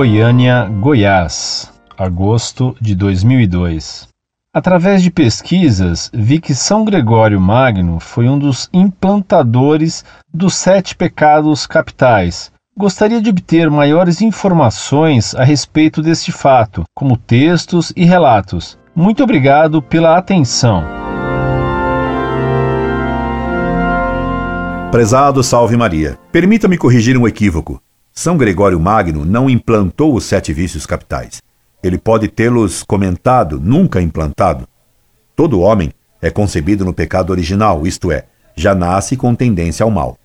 Goiânia, Goiás, agosto de 2002. Através de pesquisas, vi que São Gregório Magno foi um dos implantadores dos sete pecados capitais. Gostaria de obter maiores informações a respeito deste fato, como textos e relatos. Muito obrigado pela atenção. Prezado Salve Maria, permita-me corrigir um equívoco. São Gregório Magno não implantou os sete vícios capitais. Ele pode tê-los comentado, nunca implantado. Todo homem é concebido no pecado original, isto é, já nasce com tendência ao mal.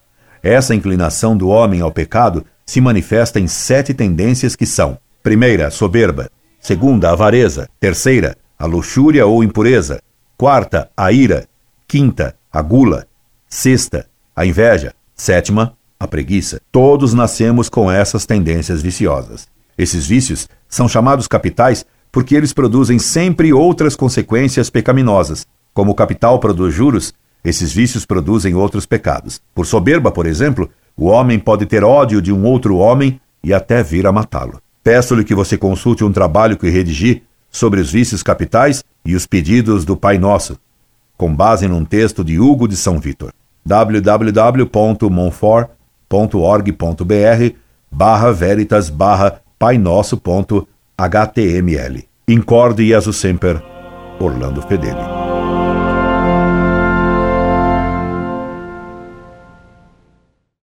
Essa inclinação do homem ao pecado se manifesta em sete tendências que são: primeira, soberba; segunda, avareza; terceira, a luxúria ou impureza; quarta, a ira; quinta, a gula; sexta, a inveja; sétima, a preguiça. Todos nascemos com essas tendências viciosas. Esses vícios são chamados capitais porque eles produzem sempre outras consequências pecaminosas. Como o capital produz juros, esses vícios produzem outros pecados. Por soberba, por exemplo, o homem pode ter ódio de um outro homem e até vir a matá-lo. Peço-lhe que você consulte um trabalho que redi sobre os vícios capitais e os pedidos do Pai Nosso, com base num texto de Hugo de São Vitor. www.monfort.org.br barra veritas barra painosso.html. Incorde Jesus Semper, Orlando Fedeli.